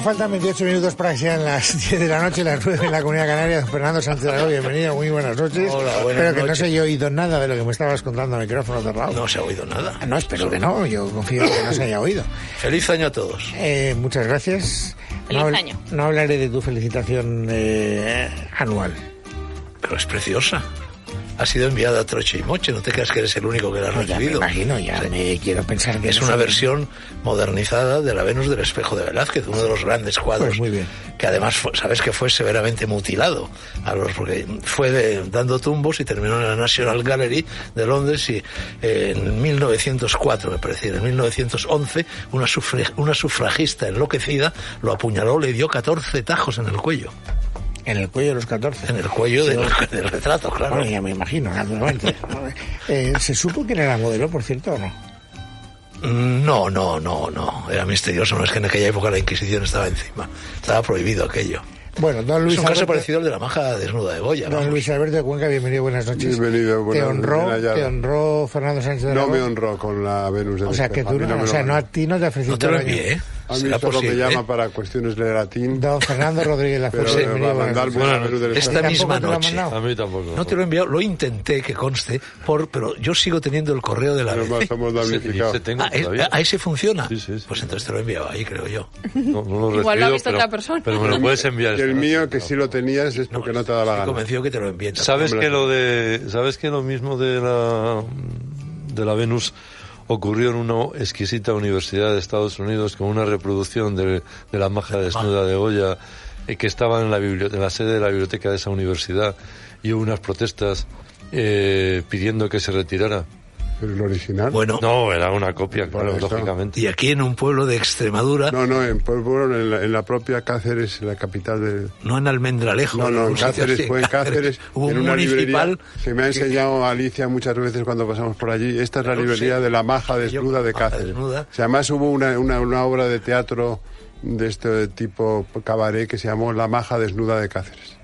Bueno, faltan 28 minutos para que sean las 10 de la noche, las 9 en la Comunidad Canaria. Don Fernando Sánchez bienvenido, muy buenas noches. Hola, buenas Espero que no se haya oído nada de lo que me estabas contando a micrófono cerrado. No se ha oído nada. No, espero que no, yo confío en que no se haya oído. Feliz año a todos. Eh, muchas gracias. Feliz no, año. no hablaré de tu felicitación eh, anual. Pero es preciosa. Ha sido enviada a Troche y Moche, no te creas que eres el único que la ha ya me recibido. imagino, ya Sí. me quiero pensar que Es una versión modernizada de la Venus del Espejo de Velázquez, uno de los grandes cuadros. Pues muy bien. Que además, fue- sabes que fue severamente mutilado, a los, porque fue de- dando tumbos y terminó en la National Gallery de Londres y eh, en 1904, me parece, en 1911, una, sufre- una sufragista enloquecida lo apuñaló, le dio 14 tajos en el cuello. En el cuello de los 14. En el cuello Sí, del, retrato, claro. Bueno, ya me imagino, naturalmente. Eh, ¿Se supo quién era la modelo, por cierto, o no? Mm, No, no, no, no. Era misterioso. No es que en aquella época la Inquisición estaba encima. Estaba prohibido aquello. Bueno, don Luis es un caso Alberto- parecido al de la maja desnuda de Goya. Don vamos. Luis Alberto de Cuenca, bienvenido, buenas noches. Bienvenido, ¿Te buenas honró, noches, Nayara. te honró Fernando Sánchez de No Aragón? me honró con la Venus de O sea, que tú, no, o sea, no a ti no te ofreció No te lo envié, ¿eh? A mí solo posible, me llama ¿eh? para cuestiones de latín. Don Fernando Rodríguez La Pero Fuerza, eh, bienvenido, va a mandar Venus del Esta misma ¿Tampoco te lo ha noche. A mí tampoco. No te lo he enviado, lo intenté que conste, por, pero yo sigo teniendo el correo de la Pero ABC. estamos Sí, Ah, ¿es- todavía. ah, ese funciona. Sí, sí, sí. Pues entonces te lo he enviado ahí, creo yo. No, no lo he Igual lo ha recibido, visto pero- otra persona. Pero me lo puedes enviar. Y el mío, que sí lo tenías, es porque no te da la Estoy gana. convencido que te lo envíen. ¿Sabes que lo de sabes que lo mismo de la de la Venus ocurrió en una exquisita universidad de Estados Unidos con una reproducción de, de la maja desnuda de Goya eh, que estaba en la en la sede de la biblioteca de esa universidad y hubo unas protestas eh, pidiendo que se retirara. Pero el original. Bueno, No, era una copia, claro, eso. lógicamente. y aquí en un pueblo de Extremadura, no, No, no, en, Pueblo, en, la, en la propia Cáceres, en la capital de... en Almendralejo. No, no, en Cáceres, fue en Cáceres, Hubo en un una municipal librería. Se me ha enseñado Alicia muchas veces cuando pasamos por allí. Esta es la No librería de la maja desnuda de Maja Cáceres. desnuda. O sea, además hubo una, una, una obra de teatro de este tipo cabaret que se llamó La maja desnuda de Cáceres.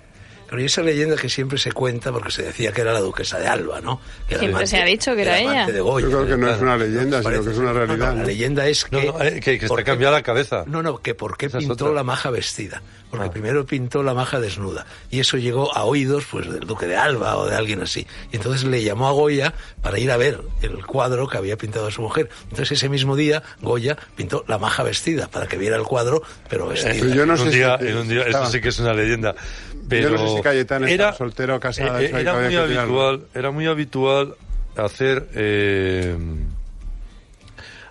Pero y esa leyenda que siempre se cuenta, porque se decía que era la duquesa de Alba, ¿no? Que Siempre amante- se ha dicho que era ella. de Goya. Yo creo que no es una leyenda, sino que es una No, no, realidad, la leyenda es que... no, eh, que- que ¿por está cambiada la cabeza. No, no, que por qué Esa es pintó otra. la maja vestida. Porque Ah. primero pintó la maja desnuda. Y eso llegó a oídos pues del duque de Alba o de alguien así. Y entonces le llamó a Goya para ir a ver el cuadro que había pintado a su mujer. Entonces ese mismo día Goya pintó la maja vestida para que viera el cuadro, pero vestida. Pero yo no en un sé si- día, en un día, esto sí que es una leyenda. Pero Yo no sé si Cayetana era, estaba soltera o casada, eh, hay era muy habitual, era muy habitual hacer, eh,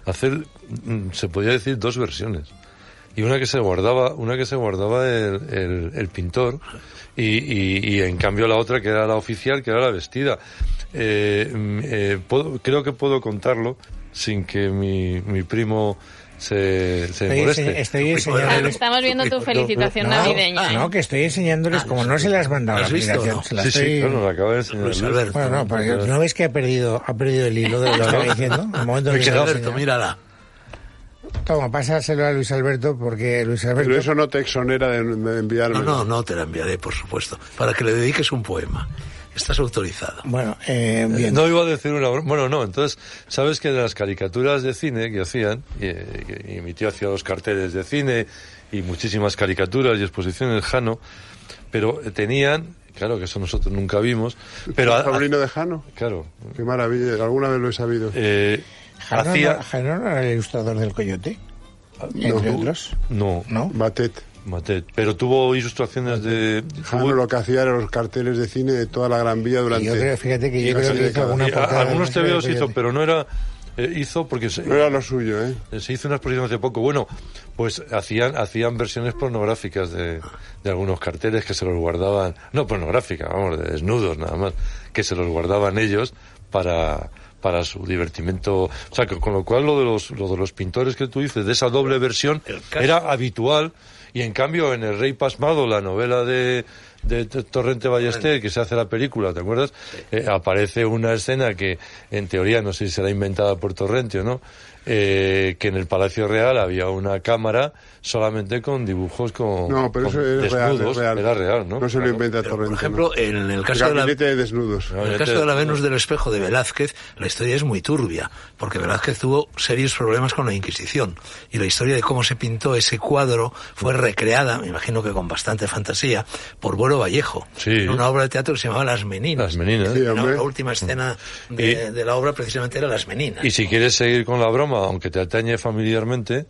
hacer, mm, se podía decir dos versiones. Y una que se guardaba, una que se guardaba el, el- el pintor y, y- y en cambio la otra que era la oficial, que era la vestida. Eh, mm, eh, puedo- creo que puedo contarlo sin que mi, mi primo se, se Estoy, moleste. estoy Ah, enseñándoles... Estamos viendo tu felicitación No, navideña. ¿eh? no, que estoy enseñándoles, como no se las mandaba la ¿Has visto o aplicación, no? Sí, estoy... sí, claro, lo acaba de enseñar. Luis Luis. Alberto. Bueno, no, porque ¿no ves que ha perdido, ha perdido el hilo de lo que estaba diciendo? En el momento Luis Alberto, mírala. Toma, pásaselo a Luis Alberto porque Luis Alberto... Pero eso no te exonera de, de enviarme. No, no, no te la enviaré, por supuesto. Para que le dediques un poema. Estás autorizado. Bueno, eh, bien. No iba a decir una broma. Bueno, no, entonces, sabes que de las caricaturas de cine que hacían, y, y mi tío hacía los carteles de cine y muchísimas caricaturas y exposiciones, Jano, pero tenían, claro que eso nosotros nunca vimos, pero... ¿El a- a- sobrino de Jano? claro, Qué maravilla, alguna vez lo he sabido. eh, Jano, hacía... no, Jano no era el ilustrador del Coyote, entre otros, No, ¿no? Batet. Matet, pero tuvo ilustraciones de... Jano lo que hacía era los carteles de cine de toda la Gran Vía durante... Yo creo, fíjate que yo creo que hizo alguna portada algunos hizo, pero no era... eh, hizo porque... se- No era lo suyo, ¿eh? Se hizo una exposición hace poco. Bueno, pues hacían hacían versiones pornográficas de, de algunos carteles que se los guardaban, no pornográficas, vamos, de desnudos nada más, que se los guardaban ellos para para su divertimento, o sea, que con lo cual lo de los lo de los pintores que tú dices de esa doble versión era habitual. Y en cambio en El Rey Pasmado, la novela de de Torrente Ballester, que se hace la película, ¿te acuerdas? Eh, aparece una escena que, en teoría, no sé si será inventada por Torrente o no, eh, que en el Palacio Real había una cámara solamente con dibujos con, no, pero eso es desnudos. Real, Era real, ¿no? No se lo inventa Pero, Torrente. por ejemplo, no. en el caso de la, Gabinete de desnudos. En el caso de la Venus del espejo de Velázquez, la historia es muy turbia, porque Velázquez tuvo serios problemas con la Inquisición. Y la historia de cómo se pintó ese cuadro fue recreada, me imagino que con bastante fantasía, por Vallejo. Sí. En una obra de teatro que se llamaba Las Meninas. Las Meninas. Sí, La, última escena de, Y- de la obra precisamente era Las Meninas. Y si quieres seguir con la broma, aunque te atañe familiarmente,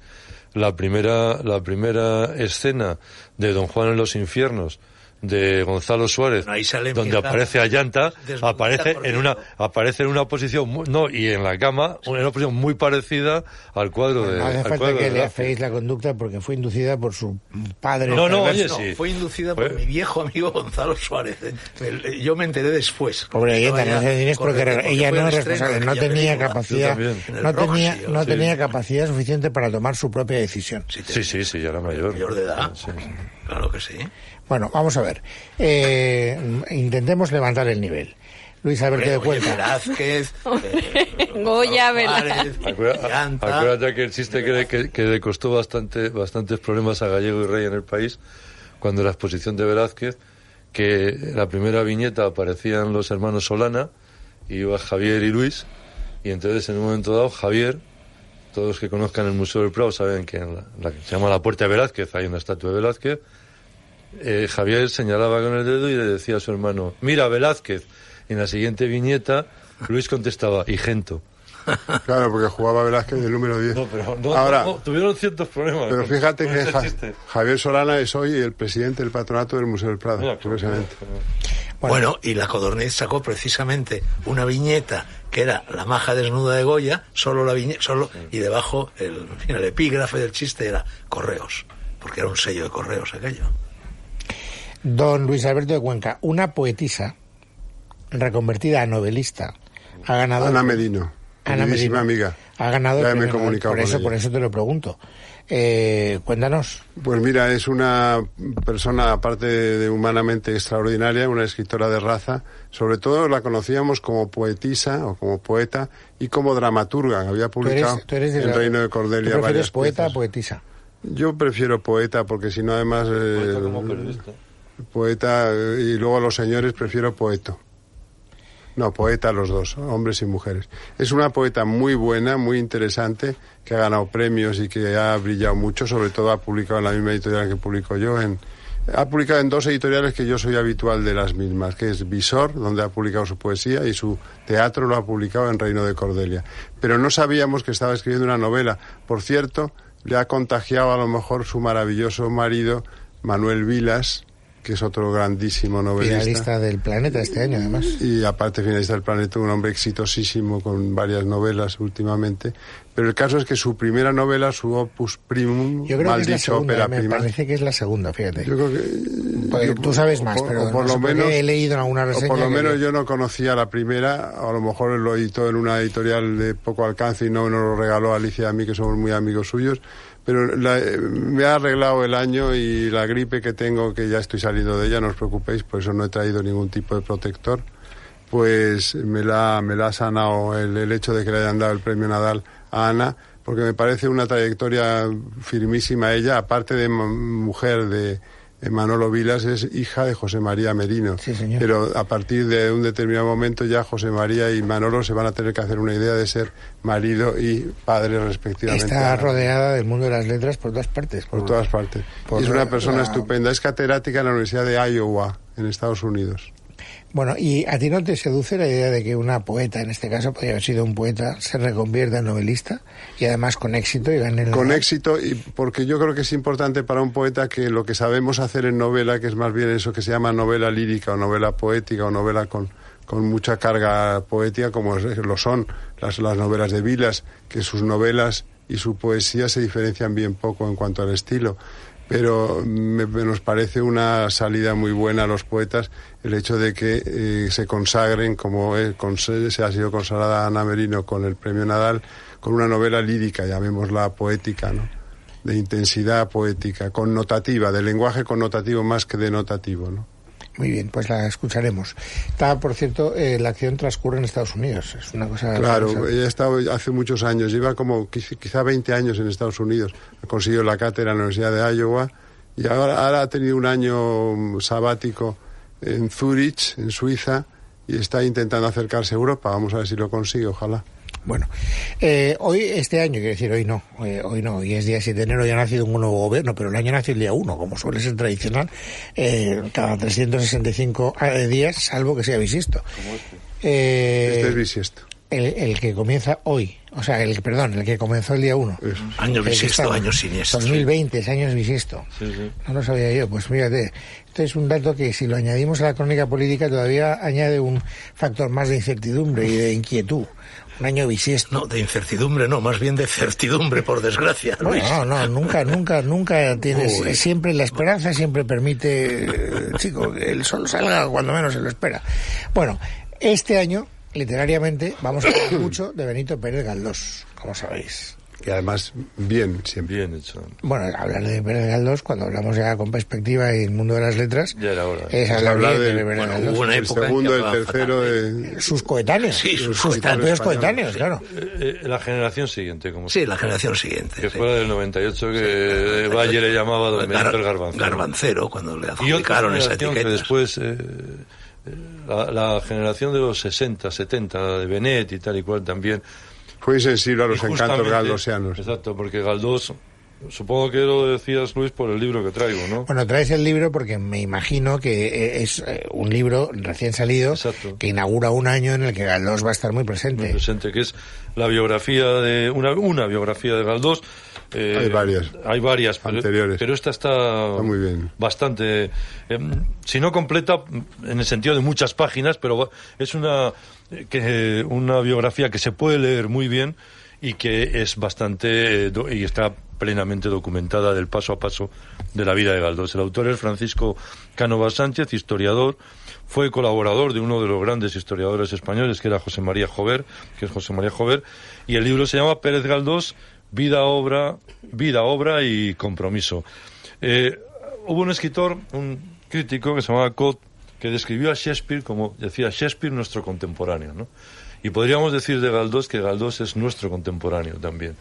la primera, la primera escena de Don Juan en los infiernos de Gonzalo Suárez, Ahí sale donde aparece a Llanta, desnudita aparece en una, aparece en una posición, muy- no, y en la cama, en una posición muy parecida al cuadro de, No hace al falta cuadro que le afeéis la conducta porque fue inducida por su padre. No, no, oye. No, sí. fue inducida por mi viejo amigo Gonzalo Suárez. ¿eh? Yo me enteré después. Pobre no se diréis porque ella no es responsable, no tenía capacidad, no tenía, no sí. tenía capacidad suficiente para tomar su propia decisión. Sí, sí, sí, ya era mayor. Mayor de edad. Claro que sí. Bueno, vamos a ver. Eh, intentemos levantar el nivel. Luis Alberto de Cuenca. Velázquez, eh, Goya, Suárez, Acuérdate, que el chiste que le, que, que le costó bastante, bastantes problemas a Gallego y Rey en el país, cuando la exposición de Velázquez, que en la primera viñeta aparecían los hermanos Solana, y iba Javier y Luis, y entonces en un momento dado Javier, todos los que conozcan el Museo del Prado saben que en la, la que se llama la Puerta de Velázquez hay una estatua de Velázquez, eh, Javier señalaba con el dedo y le decía a su hermano, mira Velázquez, y en la siguiente viñeta Luis contestaba, y Gento. Claro, porque jugaba Velázquez del número 10. No, pero no, Ahora, no, tuvieron ciertos problemas. pero fíjate con que ese Ja- chiste. Javier Solana es hoy el presidente del patronato del Museo del Prado, Mira, curiosamente. Bueno, y la Codorniz sacó precisamente una viñeta que era la maja desnuda de Goya, solo la viñeta, solo, y debajo el epígrafe del chiste era correos, porque era un sello de correos aquello. Don Luis Alberto de Cuenca, una poetisa reconvertida a novelista, ha ganado... Ana Merino, Ana Merino. amiga. Ha ganado... Ya el me he comunicado por con eso, ella. por eso te lo pregunto. Eh, cuéntanos. Pues mira, es una persona, aparte de humanamente extraordinaria, una escritora de raza. Sobre todo la conocíamos como poetisa o como poeta y como dramaturga. Había Tú eres, publicado tú eres de El la- Reino de ¿tú Cordelia prefieres varias poeta o poetisa? Yo prefiero poeta porque si no además eh, Poeta como periodista. Poeta y luego los señores prefiero poeto. No, poeta los dos, hombres y mujeres. Es una poeta muy buena, muy interesante, que ha ganado premios y que ha brillado mucho, sobre todo ha publicado en la misma editorial que publico yo, en, ha publicado en dos editoriales que yo soy habitual de las mismas, que es Visor, donde ha publicado su poesía, y su teatro lo ha publicado en Reino de Cordelia. Pero no sabíamos que estaba escribiendo una novela. Por cierto, le ha contagiado a lo mejor su maravilloso marido, Manuel Vilas, que es otro grandísimo novelista. Finalista del planeta este año, además. Y aparte finalista del planeta, un hombre exitosísimo con varias novelas últimamente. Pero el caso es que su primera novela, su opus primum, Yo creo mal que es la segunda, ópera me prima. parece que es la segunda, fíjate. Yo creo que Porque yo- tú sabes o más, por- pero o por no lo menos he leído en alguna o reseña por lo menos yo no conocía la primera, a lo mejor lo editó en una editorial de poco alcance y no nos lo regaló Alicia y a mí, que somos muy amigos suyos. Pero la- me ha arreglado el año y la gripe que tengo, que ya estoy saliendo de ella, no os preocupéis, por eso no he traído ningún tipo de protector. Pues me la, me la ha sanado el, el hecho de que le hayan dado el premio Nadal a Ana, porque me parece una trayectoria firmísima ella, aparte de mujer de Manolo Vilas, es hija de José María Merino. Sí, señor. Pero a partir de un determinado momento ya José María y Manolo se van a tener que hacer una idea de ser marido y padre respectivamente. Está rodeada del mundo de las letras por todas partes. por todas partes. por es una persona la- estupenda. Es catedrática en la Universidad de Iowa, en Estados Unidos. Bueno, ¿y a ti no te seduce la idea de que una poeta, en este caso podría haber sido un poeta, se reconvierta en novelista y además con éxito y gane el Con éxito, y porque yo creo que es importante para un poeta que lo que sabemos hacer en novela, que es más bien eso que se llama novela lírica o novela poética o novela con, con mucha carga poética, como es- lo son las, las novelas de Vilas, que sus novelas y su poesía se diferencian bien poco en cuanto al estilo. Pero me, me nos parece una salida muy buena a los poetas el hecho de que eh, se consagren, como eh, se ha sido consagrada Ana Merino con el premio Nadal, con una novela lírica, llamémosla poética, ¿no? de intensidad poética, connotativa, de lenguaje connotativo más que denotativo. ¿no? Muy bien, pues la escucharemos. Está, por cierto, eh, la acción transcurre en Estados Unidos. Es una cosa. Claro, ella ha estado hace muchos años, lleva como quiz- quizá 20 años en Estados Unidos. Ha conseguido la cátedra en la Universidad de Iowa y ahora, ahora ha tenido un año mm, sabático en Zurich, en Suiza, y está intentando acercarse a Europa. Vamos a ver si lo consigue, ojalá. Bueno, eh, hoy, este año, quiero decir, hoy no, eh, hoy no, hoy es día 7 de enero, ya ha nacido un nuevo gobierno, pero el año nació el día 1, como suele ser tradicional, eh, cada 365 eh, días, salvo que sea bisiesto. Eh, Este es bisiesto. el, el que comienza hoy, o sea, el perdón, el que comenzó el día 1. Eso. Año bisiesto, está- año siniestro. 2020 es año bisiesto. Sí, sí. No lo sabía yo, pues fíjate. Esto es un dato que si lo añadimos a la crónica política todavía añade un factor más de incertidumbre y de inquietud. Un año bisiesto. No, de incertidumbre no, más bien de certidumbre, por desgracia, Luis. No, no, nunca, nunca, nunca tienes. Uy. Siempre la esperanza siempre permite, eh, chico, que el sol salga cuando menos se lo espera. Bueno, este año, literariamente, vamos a hablar mucho de Benito Pérez Galdós, como sabéis. Y además, bien, siempre. Bien hecho. Bueno, hablar de Pérez Galdós, cuando hablamos ya con perspectiva y el mundo de las letras, Ya era hora. es hablar hablar de Pérez bueno, hubo una El época en segundo, el tercero, de... Sus coetáneos, Sí, sus sus coetáneos propios españoles, coetáneos, sí. claro. Eh, eh, la generación siguiente, como Sí, la generación siguiente. que sí. fue la del 98 que Valle le llamaba Don Gar- Benito el Garbanzo. Garbancero, cuando le y otra adjudicaron esa etiqueta. que después eh, eh, la, la generación de los 60, 70, la de Benet y tal y cual también. Fue insensible a los encantos galdosianos. Exacto, porque Galdós, supongo que lo decías Luis por el libro que traigo, ¿no? Bueno, traes el libro porque me imagino que eh, es eh, un libro recién salido Exacto. que inaugura un año en el que Galdós va a estar muy Muy presente. presente, que es la biografía de una, una biografía de Galdós. Eh, Hay varias. Hay varias, Anteriores. pero esta está, Está muy bien. bastante, eh, si no completa, en el sentido de muchas páginas, pero es una, que, una biografía que se puede leer muy bien y que es bastante, eh, y está plenamente documentada del paso a paso de la vida de Galdós. El autor es Francisco Cánovas Sánchez, historiador, fue colaborador de uno de los grandes historiadores españoles, que era José María Jover, que es José María Jover, y el libro se llama Pérez Galdós, Vida, Obra, Vida, Obra y Compromiso. Eh, hubo un escritor, un crítico que se llamaba Cott, que describió a Shakespeare como, decía, Shakespeare nuestro contemporáneo, ¿no? Y podríamos decir de Galdós que Galdós es nuestro contemporáneo también.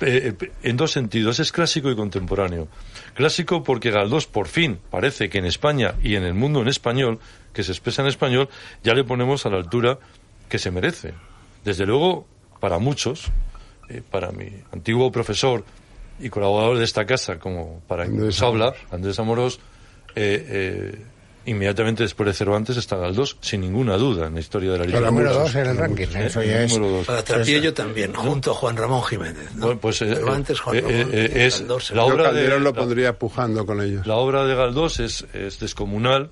Eh, eh, en dos sentidos, es clásico y contemporáneo. Clásico porque Galdós, por fin, parece que en España y en el mundo en español, que se expresa en español, ya le ponemos a la altura que se merece. Desde luego, para muchos, eh, para mi antiguo profesor y colaborador de esta casa, como para quien nos habla, Andrés Amorós, eh, eh, inmediatamente después de Cervantes está Galdós, sin ninguna duda, en la historia de la Para Número literatura. dos en el para ranking, Eh, eso ya es. número dos. Para Trapiello también, junto a Juan Ramón Jiménez. ¿no? Bueno, pues, eh, Cervantes, Juan eh, Ramón, eh, eh, es Galdós, la obra de- lo la- pondría pujando con ellos. La obra de Galdós es, es descomunal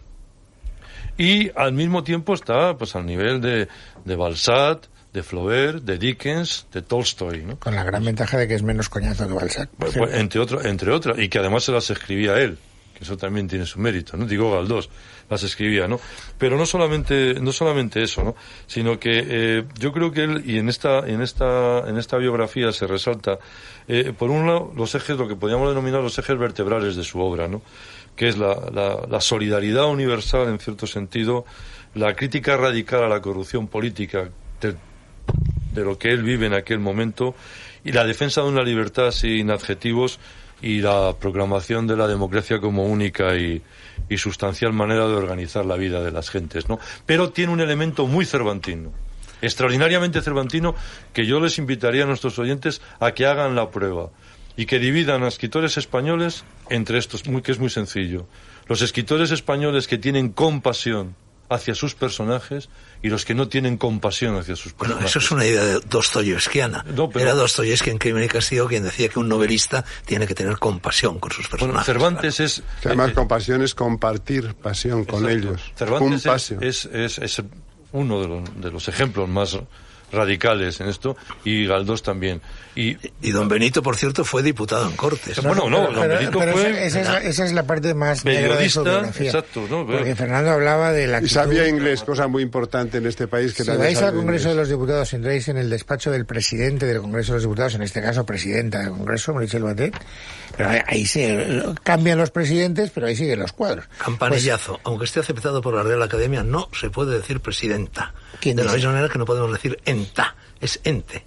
y al mismo tiempo está pues al nivel de, de Balzac, de Flaubert, de Dickens, de Tolstoy, ¿no? Con la gran ventaja de que es menos coñazo que Balzac. Pues, pues, entre otras, entre otras, y que además se las escribía él, que eso también tiene su mérito, ¿no? Digo Galdós, las escribía, ¿no? Pero no solamente, no solamente eso, ¿no? Sino que eh, yo creo que él, y en esta, en esta, en esta biografía se resalta, eh, por un lado, los ejes, lo que podríamos denominar los ejes vertebrales de su obra, ¿no? Que es la, la, la solidaridad universal, en cierto sentido, la crítica radical a la corrupción política de lo que él vive en aquel momento y la defensa de una libertad sin adjetivos y la proclamación de la democracia como única y, y sustancial manera de organizar la vida de las gentes, ¿no? Pero tiene un elemento muy cervantino, extraordinariamente cervantino, que yo les invitaría a nuestros oyentes a que hagan la prueba y que dividan a escritores españoles entre estos, muy, que es muy sencillo. Los escritores españoles que tienen compasión hacia sus personajes y los que no tienen compasión hacia sus Bueno, personajes. eso es una idea de Dostoyevskiana. No, pero- Era Dostoyevsky en Crimen y Castigo quien decía que un novelista tiene que tener compasión con sus Bueno, personajes. Cervantes es... Que además eh, compasión es compartir pasión con exacto. ellos. Cervantes Un es, es, es- es uno de los, de los ejemplos más radicales en esto y Galdós también. Y, y don Benito, por cierto, fue diputado en Cortes. Bueno, no, pero, don Benito pero fue esa, esa, es la, esa, es la, parte más periodista, de su exacto, ¿no? Porque Fernando hablaba de la Y sabía inglés, cosa muy importante en este país que si vais al Congreso inglés. de los Diputados, entráis en el despacho del presidente del Congreso de los Diputados, en este caso presidenta del Congreso, Michelle Batet, pero ahí, se cambian los presidentes, pero ahí siguen los cuadros. Campanillazo, pues, aunque esté aceptado por la Real Academia, no se puede decir presidenta. ¿Quién de la misma manera que no podemos decir enta, es ente.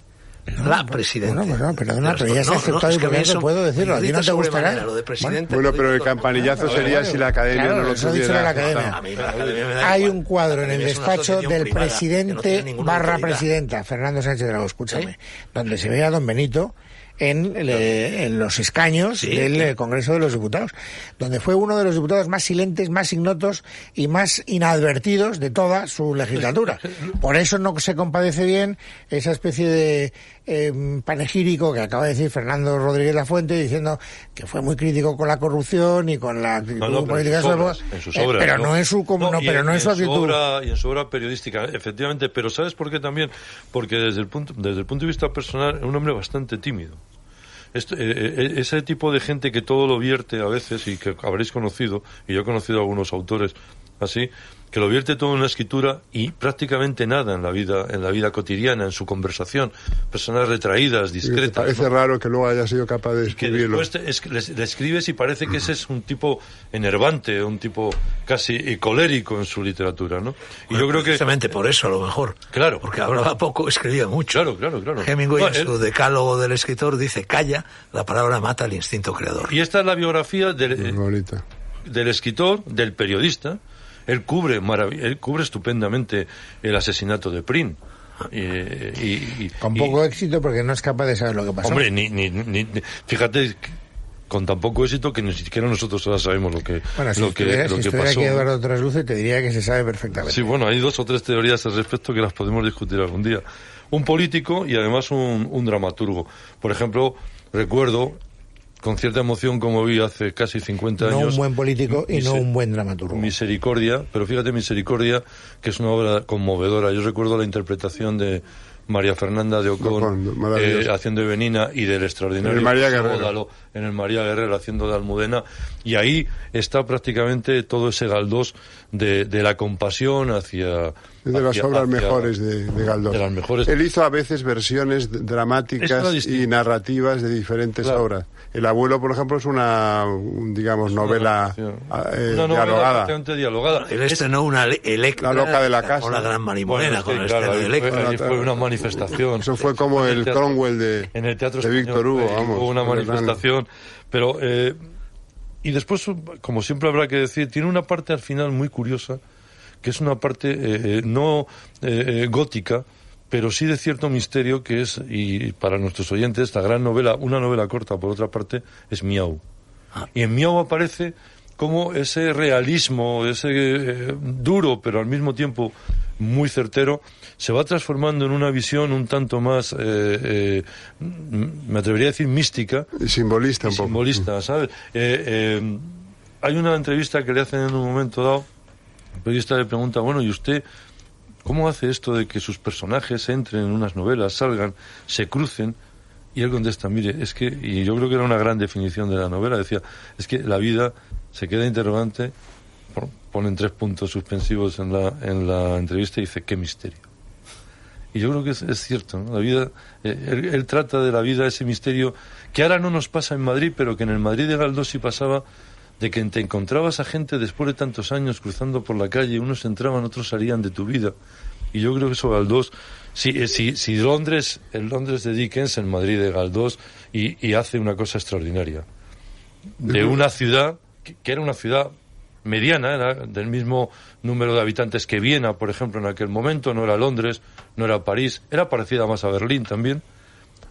No, la presidenta. Bueno, pues no, perdona, pero ya está aceptado y por eso puedo decirlo. ¿A ti no te gustará? Lo de presidente, bueno, pero el campanillazo sería si la academia claro, no lo tuviera. la academia. A mí la academia Hay un cuadro en el es despacho del que no presidente barra autoridad. presidenta, Fernando Sánchez Dragó, escúchame, donde se ve a don Benito en, le- en los escaños Sí. del eh, Congreso de los Diputados, donde fue uno de los diputados más silentes, más ignotos y más inadvertidos de toda su legislatura. Por eso no se compadece bien esa especie de eh, panegírico que acaba de decir Fernando Rodríguez Lafuente diciendo que fue muy crítico con la corrupción y con la No, no, política Eh, pero no, en su no, pero no en su actitud. obra- y en su obra periodística, efectivamente. Pero ¿sabes por qué también? Porque desde el punto, desde el punto de vista personal, es un hombre bastante tímido. Esto- eh, eh, ese tipo de gente que todo lo vierte a veces y que habréis conocido, y yo he conocido a algunos autores así, que lo vierte todo en una escritura y prácticamente nada en la vida, en la vida cotidiana, en su conversación, personas retraídas, Y te discretas. parece ¿no? raro que luego haya sido capaz de Y que escribirlo. después es- le, le escribes y parece que ese es un tipo enervante, un tipo casi colérico en su literatura, ¿no? Y yo creo que... Precisamente por eso, a lo mejor. Claro. Porque hablaba poco, escribía mucho. Claro, claro, claro. Hemingway, No, en él- su decálogo del escritor, dice, calla, la palabra mata al instinto creador. y esta es la biografía del, del escritor, del periodista. Él cubre, él cubre estupendamente el asesinato de Prin. Eh, y, y- Con y- poco éxito porque no es capaz de saber lo que pasó. Hombre, ni, ni, ni- ni- fíjate, con tan poco éxito que ni siquiera nosotros ahora sabemos lo que, bueno, si lo que, estuviera, lo si que pasó. aquí Eduardo Trasluce te diría que se sabe perfectamente. Sí, bueno, hay dos o tres teorías al respecto que las podemos discutir algún día. Un político y además un, un dramaturgo. Por ejemplo, recuerdo con cierta emoción como vi hace casi 50 no años. un buen político y no un buen dramaturgo. Misericordia, pero fíjate Misericordia, que es una obra conmovedora. Yo recuerdo la interpretación de María Fernanda de maravilloso. eh, haciendo de Benina y del extraordinario En el María. Bódalo, en el María Guerrero haciendo de Almudena y ahí está prácticamente todo ese galdós de, de la compasión hacia Es de las hacia- obras hacia- mejores de, de Galdós. de las mejores. Él hizo a veces versiones Es dramáticas y narrativas de diferentes Claro. obras. El abuelo, por ejemplo, es una, un, digamos, novela Una ah, eh, Una novela dialogada. prácticamente dialogada. Él estrenó una le- Electra. La loca de la casa. O la gran marimorena Bueno, con el claro, estreno de ahí fue, Electra. ahí fue una manifestación. Eso fue como En el teatro- Cromwell de, en el teatro de Víctor Hugo, vamos. hubo una el manifestación, pero eh, y después, como siempre habrá que decir, tiene una parte al final muy curiosa, que es una parte eh, eh, no eh, gótica, pero sí de cierto misterio que es, y para nuestros oyentes, la gran novela, una novela corta por otra parte, es Miau. Y en Miau aparece como ese realismo, ese eh, duro, pero al mismo tiempo muy certero, se va transformando en una visión un tanto más, eh, eh, me atrevería a decir mística, Y simbolista y un poco. simbolista, ¿sabes? Eh, eh, hay una entrevista que le hacen en un momento dado, el periodista le pregunta, bueno, ¿y usted cómo hace esto de que sus personajes entren en unas novelas, salgan, se crucen? Y él contesta, mire, es que, y yo creo que era una gran definición de la novela, decía, es que la vida se queda interrogante, pon- ponen tres puntos suspensivos en la, en la entrevista y dice, qué misterio. Y yo creo que es, es cierto, ¿no? La vida, eh, él, él trata de la vida ese misterio que ahora no nos pasa en Madrid, pero que en el Madrid de Galdós sí pasaba, de que te encontrabas a gente después de tantos años cruzando por la calle, unos entraban, otros salían de tu vida. Y yo creo que eso Galdós, si, eh, si, si Londres, el Londres de Dickens, el Madrid de Galdós, y, y hace una cosa extraordinaria. De una ciudad, que, que era una ciudad mediana, era del mismo número de habitantes que Viena, por ejemplo, en aquel momento, no era Londres, no era París, era parecida más a Berlín también.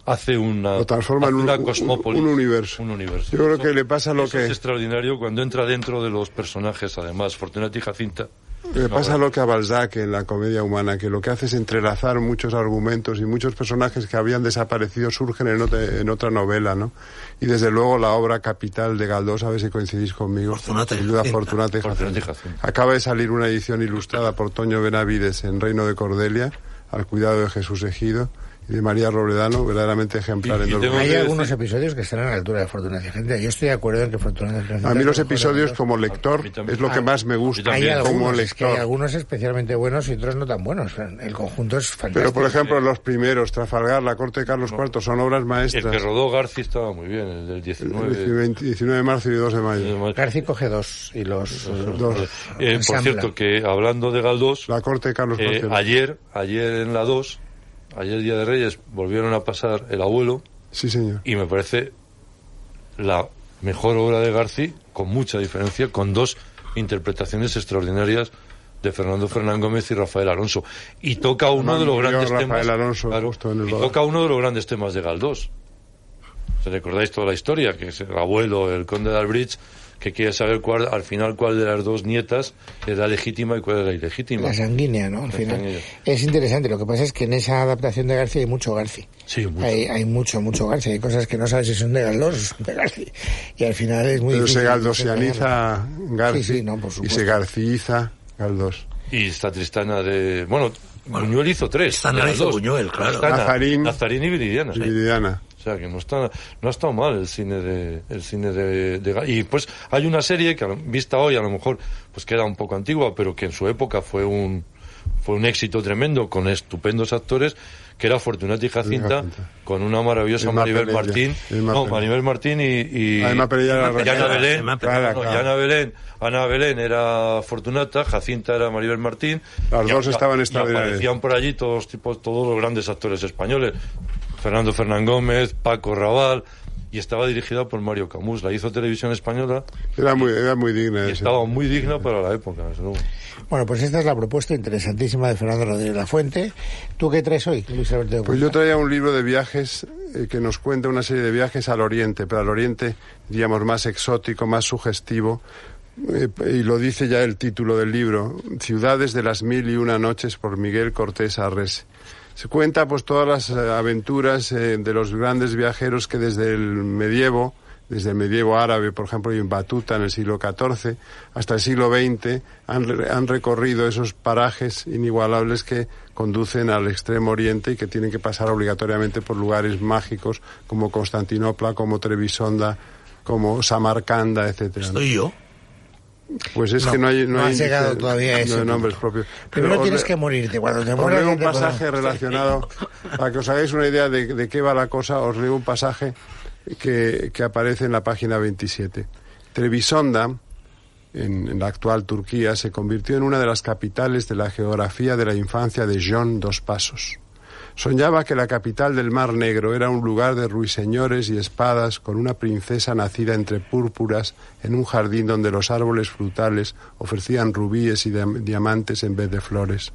Hace una, Lo transforma hace en un- una un- cosmópolis, un universo. un universo. Yo creo Eso- que le pasa lo eso que- es extraordinario cuando entra dentro de los personajes, además, Fortunati y Jacinta. Le pasa lo que a Balzac en la comedia humana, que lo que hace es entrelazar muchos argumentos y muchos personajes que habían desaparecido surgen en otra, en otra novela, ¿no? Y desde luego la obra capital de Galdós, a ver si coincidís conmigo. Fortunata y Sin duda. Acaba de salir una edición ilustrada por Toño Benavides en Reino de Cordelia, al cuidado de Jesús Ejido de María Robledano, verdaderamente ejemplar en Y- y dos tengo Hay algunos decir- episodios que están a la altura de Fortuna Gente. Yo estoy de acuerdo en que Fortuna Gente. A mí los episodios como lector es lo que más me gusta. Hay como algunos, es que hay lector. algunos especialmente buenos y otros no tan buenos. El conjunto es fantástico. Pero, por ejemplo, los primeros, Trafalgar, la corte de Carlos IV, son obras El maestras. que rodó Garci estaba muy bien, el del 19. 19 de marzo y 2 de mayo. García coge dos y los... Dos. Eh, por ensambla. cierto, que hablando de Galdós, La corte de Carlos eh, IV. ayer, ayer en la 2, ayer Día de Reyes, volvieron a pasar El Abuelo Sí, señor. y me parece la mejor obra de García, con mucha diferencia, con dos interpretaciones extraordinarias de Fernando Fernán Gómez y Rafael Alonso. Y toca uno de los grandes Rafael temas. Alonso y toca uno de los grandes temas de Galdós. ¿Se recordáis toda la historia? Que es el abuelo, el conde de Albridge, que quiere saber cuál, al final cuál de las dos nietas era legítima y cuál era ilegítima. La sanguínea, ¿no? Al La final. sanguínea. Es interesante. Lo que pasa es que en esa adaptación de García hay mucho García. Sí, mucho. Hay, hay mucho, mucho García. Hay cosas que no sabes si son de Galdós o son de García. Y al final es muy Pero difícil. se galdosianiza Garci Sí, sí, no, por y supuesto. se garciiza Galdós. Y esta Tristana de... Bueno, Buñuel hizo tres. La las hizo dos. Buñuel, claro. Tristana, Nazarín. Nazarín y Viridiana. Y Viridiana. O sea, que no está, no ha estado mal el cine de, el cine de, y pues hay una serie que vista hoy a lo mejor pues queda un poco antigua, pero que en su época fue un, fue un éxito tremendo con estupendos actores que era Fortunati y Jacinta Jacinta. con una maravillosa Maribel. Martín, no. Maribel Martín y, y Ah, Ana. Belén, no, Ana Belén, Ana Belén era Fortunata, Jacinta era Maribel Martín. Las dos estaban y aparecían por allí todos tipos, todos los grandes actores españoles. Fernando Fernán Gómez, Paco Raval, y estaba dirigida por Mario Camus. La hizo Televisión Española Era muy, era muy digna. y estaba muy digna para la época. desde luego. Bueno, pues esta es la propuesta interesantísima de Fernando Rodríguez La Fuente. ¿Tú qué traes hoy, Luis Alberto Pues yo traía un libro de viajes eh, que nos cuenta una serie de viajes al Oriente, pero al Oriente, diríamos, más exótico, más sugestivo. Eh, y lo dice ya el título del libro, Ciudades de las Mil y Una Noches por Miguel Cortés Arrese. Se cuenta pues todas las eh, aventuras eh, de los grandes viajeros que desde el medievo, desde el medievo árabe, por ejemplo, y en Batuta en el siglo XIV, hasta el siglo XX, han, han recorrido esos parajes inigualables que conducen al extremo oriente y que tienen que pasar obligatoriamente por lugares mágicos como Constantinopla, como Trebisonda, como Samarcanda, etcétera. Estoy yo. Pues es No, que no hay, no no hay has llegado todavía a no ese hay nombres propios. Primero Pero os tienes que morirte. Cuando te os mueras... leo ya un pasaje relacionado, para que os hagáis una idea de, de qué va la cosa, os leo un pasaje que, que aparece en la página 27. Trebisonda, en, en la actual Turquía, se convirtió en una de las capitales de la geografía de la infancia de John Dos Pasos. Soñaba que la capital del Mar Negro era un lugar de ruiseñores y espadas con una princesa nacida entre púrpuras en un jardín donde los árboles frutales ofrecían rubíes y diam- diamantes en vez de flores.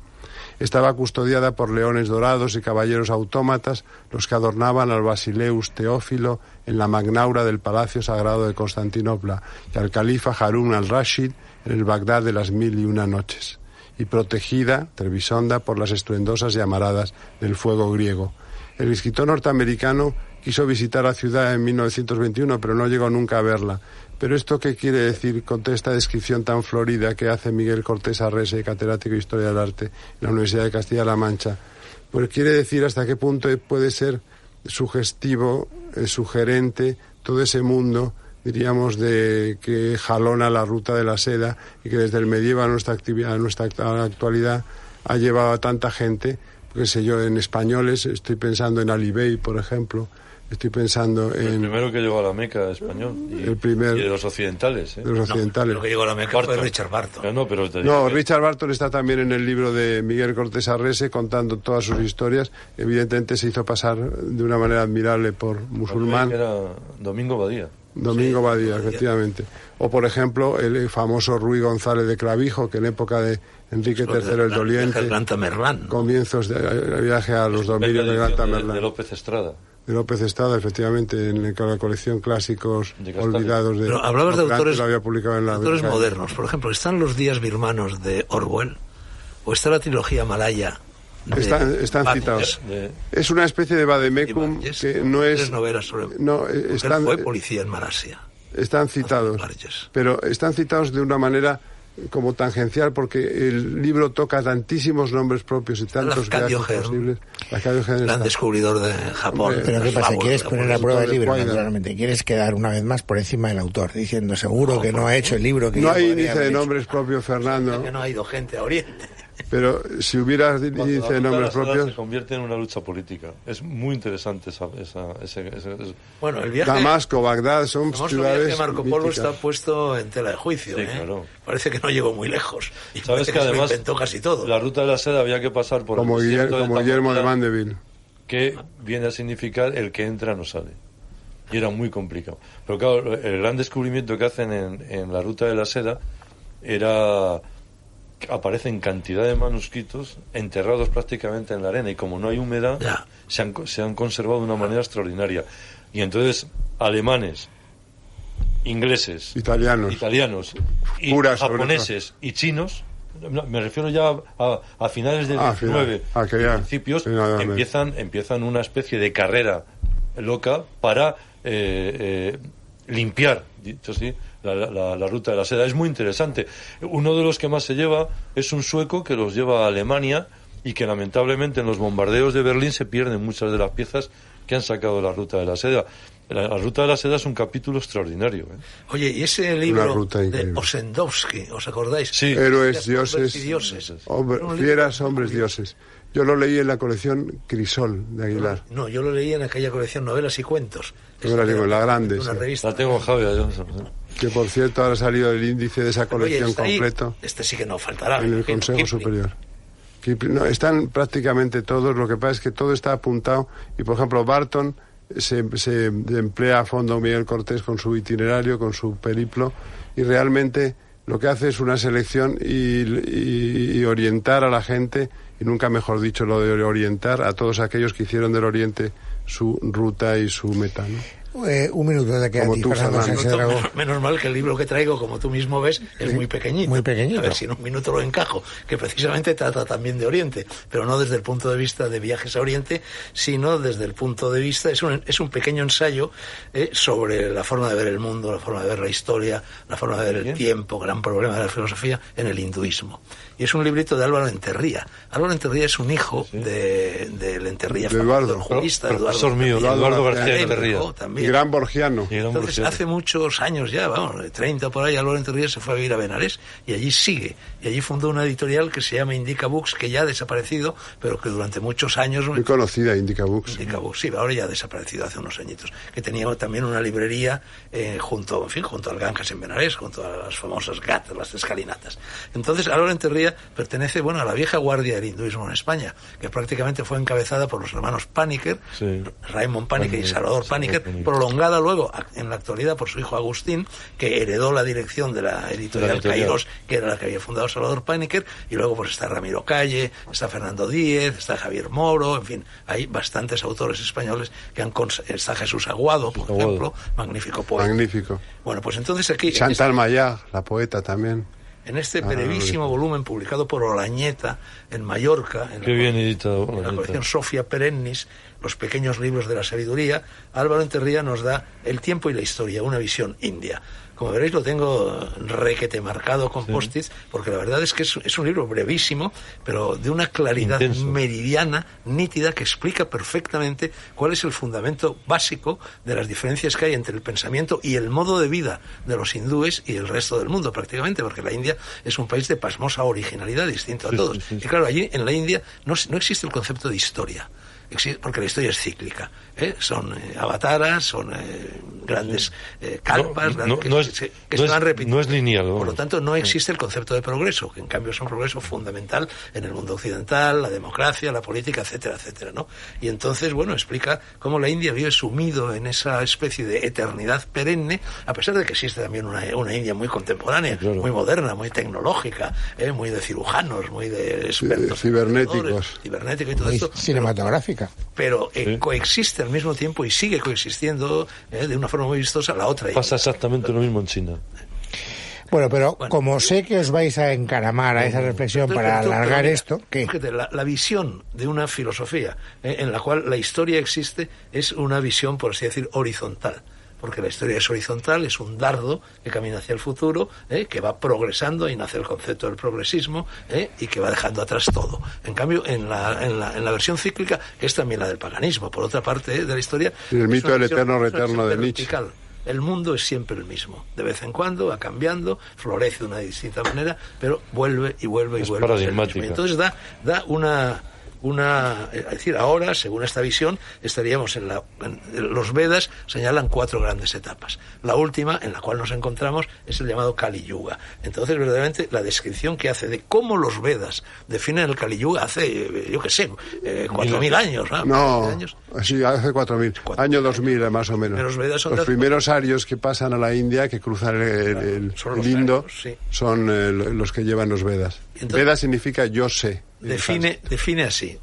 Estaba custodiada por leones dorados y caballeros autómatas, los que adornaban al Basileus Teófilo en la magnaura del Palacio Sagrado de Constantinopla y al califa Harun al-Rashid en el Bagdad de las mil y una noches y protegida, Trebisonda, por las estruendosas llamaradas del fuego griego. El escritor norteamericano quiso visitar la ciudad en 1921, pero no llegó nunca a verla. Pero esto qué quiere decir con esta descripción tan florida que hace Miguel Cortés Arrese, catedrático de Historia del Arte en la Universidad de Castilla-La Mancha? Pues quiere decir hasta qué punto puede ser sugestivo, eh, sugerente, todo ese mundo diríamos, de que jalona la ruta de la seda y que desde el medievo a nuestra, actividad, a nuestra actualidad ha llevado a tanta gente, qué sé yo, en españoles, estoy pensando en Alibey, por ejemplo, estoy pensando El en primero que llegó a la Meca español. Y, El primer- y de los occidentales. ¿eh? de los occidentales. Lo que llegó a la Meca Barton. fue Richard Barton. No, pero te digo No, que- Richard Barton está también en el libro de Miguel Cortés Arrese contando todas sus historias. Evidentemente se hizo pasar de una manera admirable por musulmán. Era Domingo Badía. Domingo Badía, efectivamente. O, por ejemplo, el famoso Ruy González de Clavijo, que en época de Enrique III el Doliente, El Gran Tamerlán. comienzos del viaje a los dominios de Gran de, Tamerlán, de López Estrada. de López Estrada, efectivamente, en la colección Clásicos De. Olvidados de... Pero hablabas de autores, lo había publicado en la autores modernos. Por ejemplo, ¿están los días birmanos de Orwell? ¿O está la trilogía malaya? Están, están Bates? citados. De- Es una especie de Vademecum Bates, que no es... Tres novelas sobre... No, están, fue policía en Malasia. están citados. Pero están citados de una manera como tangencial porque el libro toca tantísimos nombres propios y tantos Hearn. posibles. Gran descubridor de Japón. Hombre, Pero ¿qué pasa? ¿Quieres poner a prueba el libro? Naturalmente. ¿Quieres quedar una vez más por encima del autor? Diciendo seguro que no ha hecho el libro que No hay índice de nombres propios, Fernando, Que no ha ido gente a Oriente. Pero si hubiera Cuando la índice de de nombres propios, se convierte en una lucha política. Es muy interesante esa, esa, ese- ese- ese- Bueno, el viaje... Damasco, Bagdad, son el ciudades viaje de Marco Polo míticas. está puesto en tela de juicio. Sí, ¿eh? claro. Parece que no llegó muy lejos. Y Sabes parece que lo además inventó casi todo. la ruta de la seda había que pasar por como, el Guillermo, como Guillermo de Mandeville. que viene a significar el que entra no sale. Y era muy complicado. Pero claro, el gran descubrimiento que hacen en, en la ruta de la seda era que aparecen cantidad de manuscritos enterrados prácticamente en la arena y como no hay humedad Ya. se han, co- se han conservado de una manera extraordinaria. Y entonces alemanes, ingleses, Italianos. italianos y japoneses y chinos no, me refiero ya a, a finales del Ah, 19 final. Ah, que y ya. principios empiezan empiezan una especie de carrera loca para eh, eh, limpiar dicho así la, la- la ruta de la seda es muy interesante uno de los que más se lleva es un sueco que los lleva a Alemania y que lamentablemente en los bombardeos de Berlín se pierden muchas de las piezas que han sacado la ruta de la seda la, la ruta de la seda es un capítulo extraordinario ¿eh? Oye, y ese libro ruta de increíble. Osendowski, ¿os acordáis? Sí. Héroes, dioses, dioses. hombre- fieras, hombres, dioses. Yo lo leí en la colección Crisol de Aguilar. No, yo lo leí en aquella colección Novelas y Cuentos. Novelas y Cuentos, la grande, Una sí. revista. la tengo Javier Johnson. Que por cierto ahora ha salido el índice de esa Oye, colección ahí. completo Este sí que no faltará. en el Consejo Kipling. Superior. Kipling- no, están prácticamente todos, lo que pasa es que todo está apuntado y por ejemplo Barton se, se emplea a fondo Miguel Cortés con su itinerario, con su periplo y realmente lo que hace es una selección y, y- y orientar a la gente, y nunca mejor dicho lo de orientar a todos aquellos que hicieron del Oriente su ruta y su meta. ¿no? Eh, un minuto de que a Como ti, tú, Fernando. Menos, menos mal que el libro que traigo, como tú mismo ves, es muy pequeñito. muy pequeñito. A ver si en un minuto lo encajo, que precisamente trata también de Oriente, pero no desde el punto de vista de viajes a Oriente, sino desde el punto de vista, es un, es un pequeño ensayo eh, sobre la forma de ver el mundo, la forma de ver la historia, la forma de ver el tiempo, gran problema de la filosofía en el hinduismo. Y es un librito de Álvaro Enterría. Álvaro Enterría es un hijo de, del Enterría, De Eduardo. del jurista, Pro- profesor Eduardo mío, Enterría, Eduardo García Enterría. Y también. gran borgiano. Y era un Entonces, bruxero. hace muchos años ya, vamos, de 30 por ahí, Álvaro Enterría se fue a vivir a Benares y allí sigue. Y allí fundó una editorial que se llama Indica Books, que ya ha desaparecido, pero que durante muchos años... Muy conocida, Indica Books. Indica Books, sí, ahora ya ha desaparecido hace unos añitos. Que tenía también una librería eh, junto, en fin, junto al Ganges en Benares, junto a las famosas GAT, las escalinatas. Entonces, Álvaro Enterría pertenece, bueno, a la vieja guardia del hinduismo en España, que prácticamente fue encabezada por los hermanos Paniker, Sí. Raymond Paniker y Salvador Paniker, prolongada luego en la actualidad por su hijo Agustín, que heredó la dirección de la editorial, editorial. Kairos, que era la que había fundado Salvador Paniker, y luego pues está Ramiro Calle, está Fernando Díez, está Javier Moro, en fin, hay bastantes autores españoles que han cons- está Jesús Aguado, por Aguado. ejemplo, magnífico poeta. Magnífico. Bueno, pues entonces aquí Chantal la poeta también. En este Ah, brevísimo volumen publicado por Olañeta en Mallorca, en Qué la, bien editado. en la colección Sofia Perennis, los pequeños libros de la sabiduría, Álvaro Enterría nos da El tiempo y la historia, una visión india. Como veréis lo tengo requete marcado con post-its, porque la verdad es que es, es un libro brevísimo, pero de una claridad Intenso. meridiana, nítida, que explica perfectamente cuál es el fundamento básico de las diferencias que hay entre el pensamiento y el modo de vida de los hindúes y el resto del mundo, prácticamente, porque la India es un país de pasmosa originalidad distinto a Sí, todos. sí, sí, sí. Y claro, allí en la India no, no existe el concepto de historia. Porque la historia es cíclica. ¿eh? Son eh, avataras, son eh, grandes eh, calpas No, grandes no, que, no es- se, que no se es- van repitiendo. no es lineal, Por lo tanto, no existe el concepto de progreso, que en cambio es un progreso fundamental en el mundo occidental, la democracia, la política, etcétera, etcétera, ¿no? Y entonces, bueno, explica cómo la India vive sumido en esa especie de eternidad perenne, a pesar de que existe también una, una India muy contemporánea, Claro. muy moderna, muy tecnológica, ¿eh? muy de cirujanos, muy de expertos. cibernéticos. Cibernética y todo Muy esto. cinematográfica. Pero eh, Sí. coexiste al mismo tiempo y sigue coexistiendo eh, de una forma muy vistosa la otra Pasa exactamente lo mismo en China. Bueno, pero Bueno. como sé que os vais a encaramar a esa reflexión para pero alargar pero esto, ¿qué? fíjate, la, la visión de una filosofía eh, en la cual la historia existe es una visión, por así decir, horizontal. Porque la historia es horizontal, es un dardo que camina hacia el futuro, ¿eh? que va progresando y nace el concepto del progresismo ¿eh? y que va dejando atrás todo. En cambio, en la, en la, en la versión cíclica, que es también la del paganismo, por otra parte ¿eh? de la historia... Y el mito del eterno retorno de Nietzsche. vertical. El mundo es siempre el mismo. De vez en cuando va cambiando, florece de una distinta manera, pero vuelve y vuelve y Es vuelve. Y Entonces da, da una, una, es decir, ahora, según esta visión, estaríamos en la, en- los Vedas señalan cuatro grandes etapas. La última, en la cual nos encontramos, es el llamado Kali Yuga. Entonces, verdaderamente, la descripción que hace de cómo los Vedas definen el Kali Yuga hace, eh, yo qué sé, eh, cuatro mil años, ¿no? No, Mil años. sí, hace 4.000. Cuatro Año mil 2000 más o menos. Pero los Vedas son Los primeros arios que pasan a la India, que cruzan el, el- son el los Indo, sí. son eh, los que llevan los Vedas. Entonces- Veda significa yo sé. Define, define así.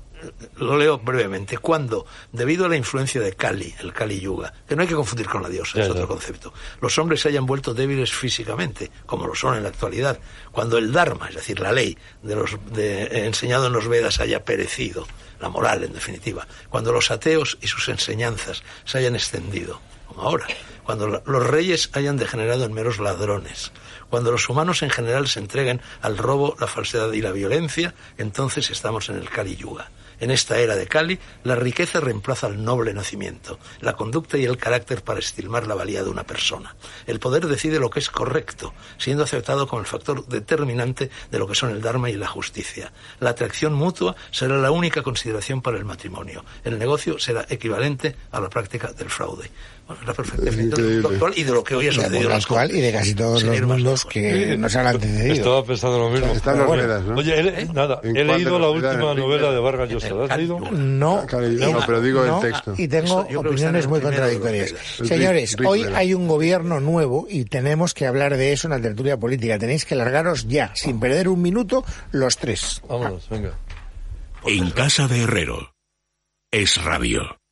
Lo leo brevemente. Cuando, debido a la influencia de Kali, el Kali Yuga, que no hay que confundir con la diosa, Ya, es ya. otro concepto, los hombres se hayan vuelto débiles físicamente, como lo son en la actualidad, cuando el Dharma, es decir, la ley de los, de, enseñado en los Vedas haya perecido, la moral en definitiva, cuando los ateos y sus enseñanzas se hayan extendido, como ahora, cuando los reyes hayan degenerado en meros ladrones, cuando los humanos en general se entreguen al robo, la falsedad y la violencia, entonces estamos en el Kali Yuga. En esta era de Kali, la riqueza reemplaza al noble nacimiento, la conducta y el carácter para estimar la valía de una persona. El poder decide lo que es correcto, siendo aceptado como el factor determinante de lo que son el Dharma y la justicia. La atracción mutua será la única consideración para el matrimonio. El negocio será equivalente a la práctica del fraude. Bueno, la del actual y de lo que hoy ha sucedido. las actual y de casi todos los mundos que nos han antecedido. Estaba pensando lo mismo. Están los Vedas, ¿no? Oye, he, nada, ¿En he cuál de leído la última ¿En novela de Vargas Llosa. ¿La has leído? Yuga. No, no, pero digo el texto. Y tengo opiniones muy contradictorias. Señores, hoy hay un gobierno nuevo y tenemos que hablar de eso en la tertulia política. Tenéis que largaros ya, sin perder un minuto, los tres. Vámonos, venga. En casa de Herrero. Es radio.